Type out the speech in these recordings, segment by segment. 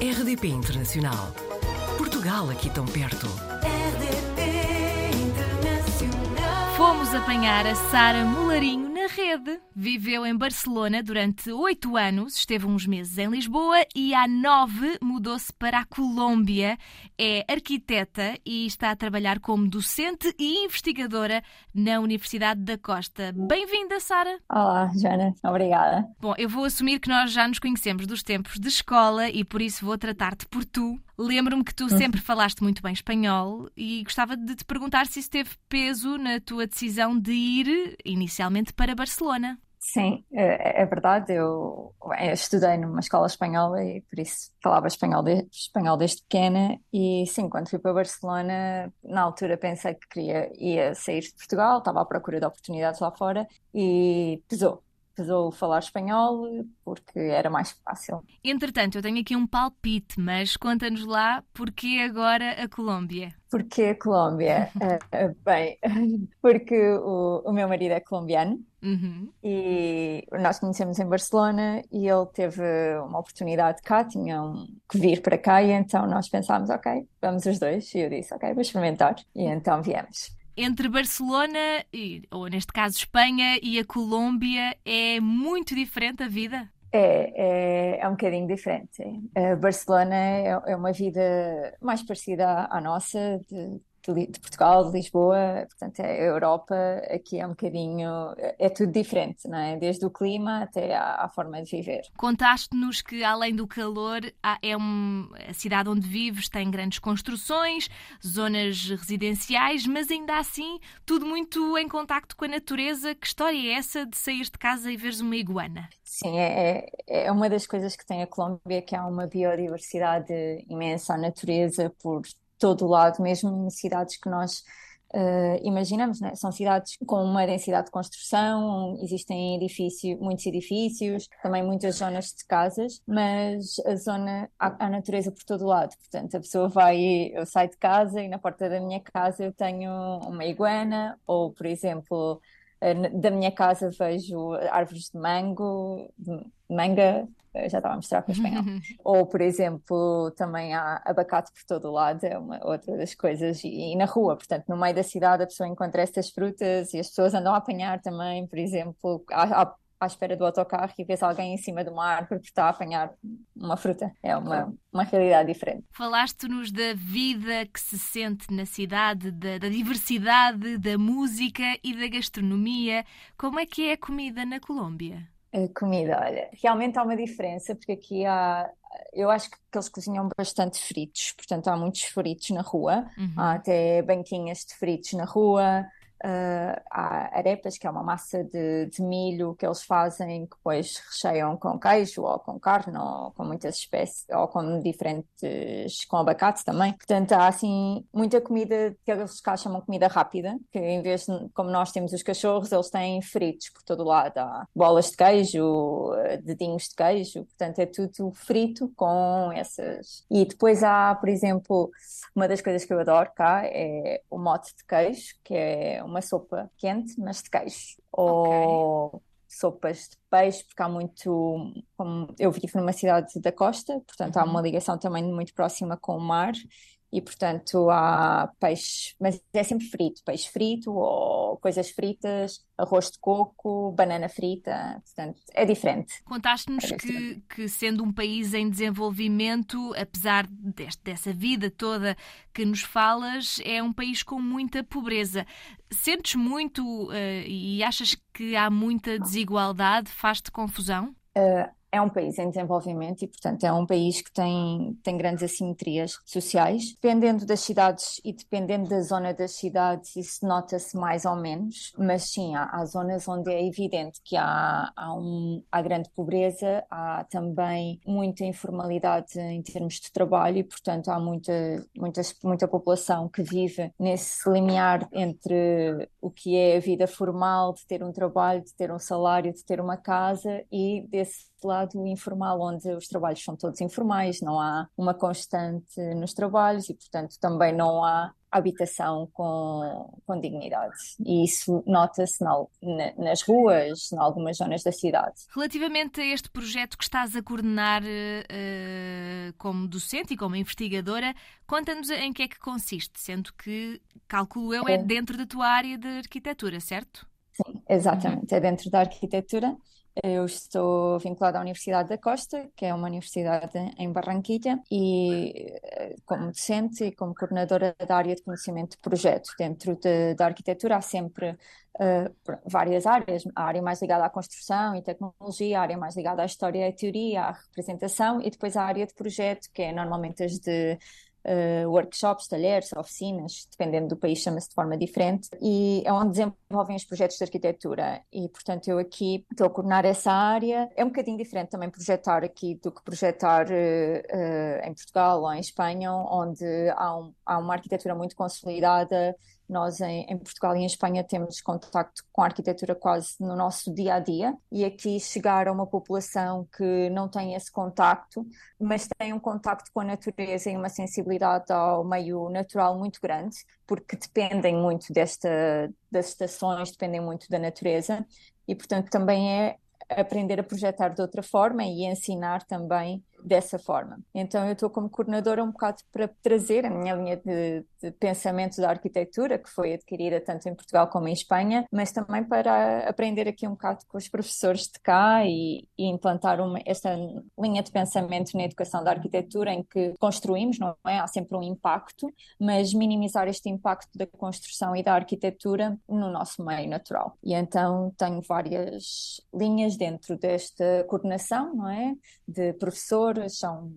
RDP Internacional. Portugal aqui tão perto. RDP Internacional. Fomos apanhar a Sara Mularinho na rede. Viveu em Barcelona durante oito anos, esteve uns meses em Lisboa e há nove mudou-se para a Colômbia. É arquiteta e está a trabalhar como docente e investigadora na Universidade da Costa. Bem-vinda, Sara. Olá, Joana, obrigada. Bom, eu vou assumir que nós já nos conhecemos dos tempos de escola e por isso vou tratar-te por tu. Lembro-me que tu sempre falaste muito bem espanhol e gostava de te perguntar se isso teve peso na tua decisão de ir inicialmente para Barcelona. Sim, é, é verdade. Eu, eu estudei numa escola espanhola e por isso falava espanhol, de- espanhol desde pequena. E sim, quando fui para Barcelona, na altura pensei que queria ia sair de Portugal, estava à procura de oportunidades lá fora e pesou. Pesou falar espanhol porque era mais fácil. Entretanto, eu tenho aqui um palpite, mas conta-nos lá porquê agora a Colômbia. Porquê a Colômbia? Eh, eh, bem, porque o, o meu marido é colombiano. Uhum. E nós conhecemos em Barcelona e ele teve uma oportunidade cá, tinham que vir para cá e então nós pensámos, ok, vamos os dois. E eu disse, ok, vou experimentar. E então viemos. Entre Barcelona, e, ou neste caso Espanha, e a Colômbia, é muito diferente a vida? É, é, é um bocadinho diferente. Eh, Barcelona é, é uma vida mais parecida à, à nossa, de, de Portugal, de Lisboa, portanto é a Europa, aqui é um bocadinho, é, é tudo diferente, não é? Desde o clima até à, à forma de viver. Contaste-nos que, além do calor, há- é um- a cidade onde vives tem grandes construções, zonas residenciais, mas ainda assim tudo muito em contacto com a natureza. Que história é essa de sair de casa e veres uma iguana? Sim, é, é é uma das coisas que tem a Colômbia, que há uma biodiversidade imensa, a natureza por todo o lado, mesmo em cidades que nós eh, imaginamos, né? São cidades com uma densidade de construção, existem edifício, muitos edifícios, também muitas zonas de casas, mas a zona, há, há natureza por todo o lado. Portanto, a pessoa vai, eu saio de casa e na porta da minha casa eu tenho uma iguana, ou, por exemplo, eh, da minha casa vejo árvores de mango, de manga, já estava a mostrar com o espanhol. Ou, por exemplo, também há abacate por todo o lado, é uma outra das coisas. E, e na rua, portanto, no meio da cidade, a pessoa encontra estas frutas e as pessoas andam a apanhar também, por exemplo, à, à, à espera do autocarro e vês alguém em cima de uma árvore porque está a apanhar uma fruta. É uma, uma realidade diferente. Falaste-nos da vida que se sente na cidade, da, da diversidade, da música e da gastronomia. Como é que é a comida na Colômbia? A comida, olha, realmente há uma diferença, porque aqui há, eu acho que eles cozinham bastante fritos, portanto há muitos fritos na rua, Uhum. há até banquinhas de fritos na rua, ah, há arepas, que é uma massa de, de milho que eles fazem, que depois recheiam com queijo ou com carne ou com muitas espécies, ou com diferentes, com abacate também. Portanto, há assim muita comida que eles cá chamam comida rápida, que em vez de, como nós temos os cachorros, eles têm fritos por todo lado. Há bolas de queijo, eh, dedinhos de queijo, portanto é tudo frito com essas. E depois há, por exemplo, uma das coisas que eu adoro cá é o mote de queijo, que é uma sopa quente, mas de queijo. Ou sopas de peixe, porque há muito. Como eu vivo numa cidade da costa, portanto há uma ligação também muito próxima com o mar. E, portanto, há peixe, mas é sempre frito, peixe frito ou coisas fritas, arroz de coco, banana frita, portanto, é diferente. Contaste-nos É que, que, sendo um país em desenvolvimento, apesar deste- dessa vida toda que nos falas, é um país com muita pobreza. Sentes muito eh, e achas que há muita desigualdade? Faz-te confusão? É um país em desenvolvimento e, portanto, é um país que tem, tem grandes assimetrias sociais. Dependendo das cidades e dependendo da zona das cidades, isso nota-se mais ou menos, mas sim, há, há zonas onde é evidente que há, há, um, há grande pobreza, há também muita informalidade em termos de trabalho e, portanto, há muita, muita, muita população que vive nesse limiar entre o que é a vida formal, de ter um trabalho, de ter um salário, de ter uma casa e desse lado informal, onde os trabalhos são todos informais, não há uma constante nos trabalhos e, portanto, também não há habitação com, com dignidade. E isso nota-se na, nas ruas, em algumas zonas da cidade. Relativamente a este projeto que estás a coordenar uh, como docente e como investigadora, conta-nos em que é que consiste, sendo que, calculo eu, é, é dentro da tua área de arquitetura, certo? Sim, exatamente, é dentro da arquitetura. Eu estou vinculada à Universidade da Costa, que é uma universidade em Barranquilla, e eh, como docente e como coordenadora da área de conhecimento de projeto. Dentro de, da arquitetura há sempre uh, várias áreas, a área mais ligada à construção e tecnologia, a área mais ligada à história e à teoria, à representação, e depois a área de projeto, que é normalmente as de uh, workshops, talheres, oficinas, dependendo do país, chama-se de forma diferente, e é onde desenvolvem os projetos de arquitetura. E, portanto, eu aqui estou a coordenar essa área. É um bocadinho diferente também projetar aqui do que projetar uh, uh, em Portugal ou em Espanha, onde há, um, há uma arquitetura muito consolidada nós, em, em, Portugal e em Espanha, temos contacto com a arquitetura quase no nosso dia a dia, e aqui chegar a uma população que não tem esse contacto, mas tem um contacto com a natureza e uma sensibilidade ao meio natural muito grande, porque dependem muito desta, das estações, dependem muito da natureza, e portanto também é aprender a projetar de outra forma e ensinar também dessa forma. Então eu estou como coordenadora um bocado para trazer a minha linha de, de, pensamento da arquitetura, que foi adquirida tanto em Portugal como em Espanha, mas também para aprender aqui um bocado com os professores de cá e, e implantar uma, esta linha de pensamento na educação da arquitetura em que construímos, não é? Há sempre um impacto, mas minimizar este impacto da construção e da arquitetura no nosso meio natural. E então tenho várias linhas dentro desta coordenação, não é? De professores professores, são,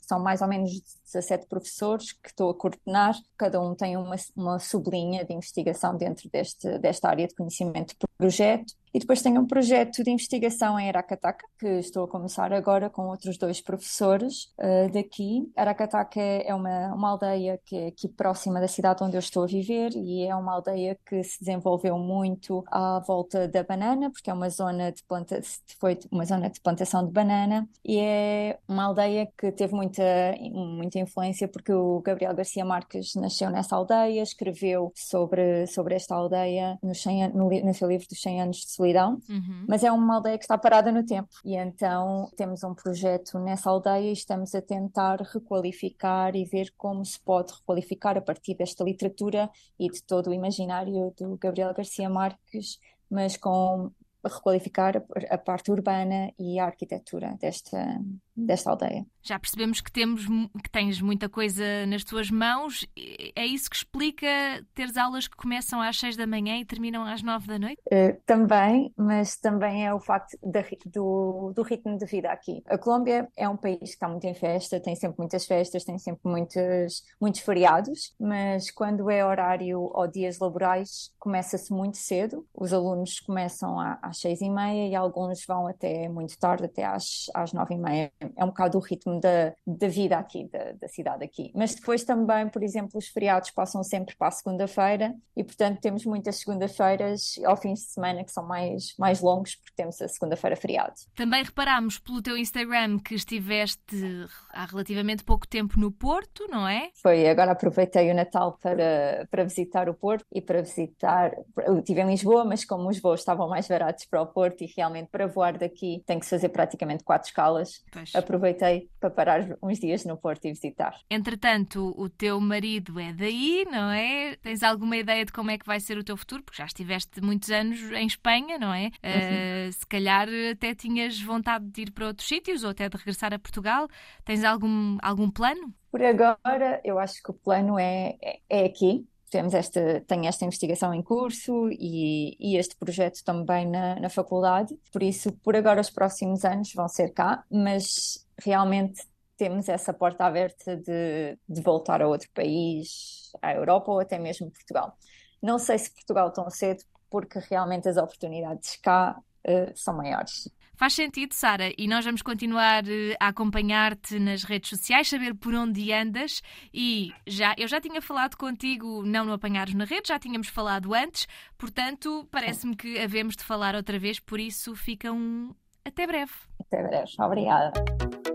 são mais ou menos 17 professores que estou a coordenar, cada um tem uma, uma sublinha de investigação dentro deste, desta área de conhecimento de projeto. E depois tenho um projeto de investigação em Aracataca, que estou a começar agora com outros dois professores uh, daqui. Aracataca é uma, uma aldeia que é aqui próxima da cidade onde eu estou a viver e é uma aldeia que se desenvolveu muito à volta da banana, porque é uma zona de planta, foi uma zona de plantação de banana e é uma aldeia que teve muita, muita influência porque o Gabriel Garcia Marques nasceu nessa aldeia, escreveu sobre, sobre esta aldeia no, 100, no, no seu livro dos 100 anos de solidão, uhum. mas é uma aldeia que está parada no tempo. E então temos um projeto nessa aldeia e estamos a tentar requalificar e ver como se pode requalificar a partir desta literatura e de todo o imaginário do Gabriel Garcia Marques, mas com requalificar a, parte urbana e a arquitetura desta, desta aldeia. Já percebemos que temos que tens muita coisa nas tuas mãos. É isso que explica teres aulas que começam às seis da manhã e terminam às nove da noite? Uh, também, mas também é o facto da, do, do ritmo de vida aqui. A Colômbia é um país que está muito em festa, tem sempre muitas festas, tem sempre muitos, muitos feriados, mas quando é horário ou dias laborais, começa-se muito cedo. Os alunos começam às seis e meia e alguns vão até muito tarde, até às, nove e meia é um bocado o ritmo da, da vida aqui, da, da cidade aqui. Mas depois também, por exemplo, os feriados passam sempre para a segunda-feira e, portanto, temos muitas segundas-feiras ao fim de semana que são mais, mais longos porque temos a segunda-feira feriado. Também reparámos pelo teu Instagram que estiveste há relativamente pouco tempo no Porto, não é? Foi, agora aproveitei o Natal para, para visitar o Porto e para visitar. Eu estive em Lisboa, mas como os voos estavam mais baratos para o Porto e realmente para voar daqui tem que se fazer praticamente quatro escalas. Pois aproveitei para parar uns dias no Porto e visitar. Entretanto, o teu marido é daí, não é? Tens alguma ideia de como é que vai ser o teu futuro? Porque já estiveste muitos anos em Espanha, não é? Uhum. Uh, se calhar até tinhas vontade de ir para outros sítios ou até de regressar a Portugal. Tens algum, algum plano? Por agora, eu acho que o plano é, é, é aqui, temos esta, tenho esta investigação em curso e, e este projeto também na, na, faculdade, por isso, por agora, os próximos anos vão ser cá, mas realmente temos essa porta aberta de, de voltar a outro país, à Europa ou até mesmo Portugal. Não sei se Portugal tão cedo, porque realmente as oportunidades cá uh, são maiores. Faz sentido, Sara, e nós vamos continuar eh, a acompanhar-te nas redes sociais, saber por onde andas e já eu já tinha falado contigo, não no apanhares na rede, já tínhamos falado antes, portanto, parece-me que havemos de falar outra vez, por isso fica um até breve. Até breve. Obrigada.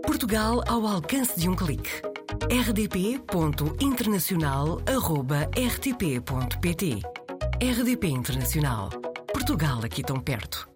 Portugal ao alcance de um clique. rdp.internacional.rtp.pt RDP Internacional. Portugal aqui tão perto.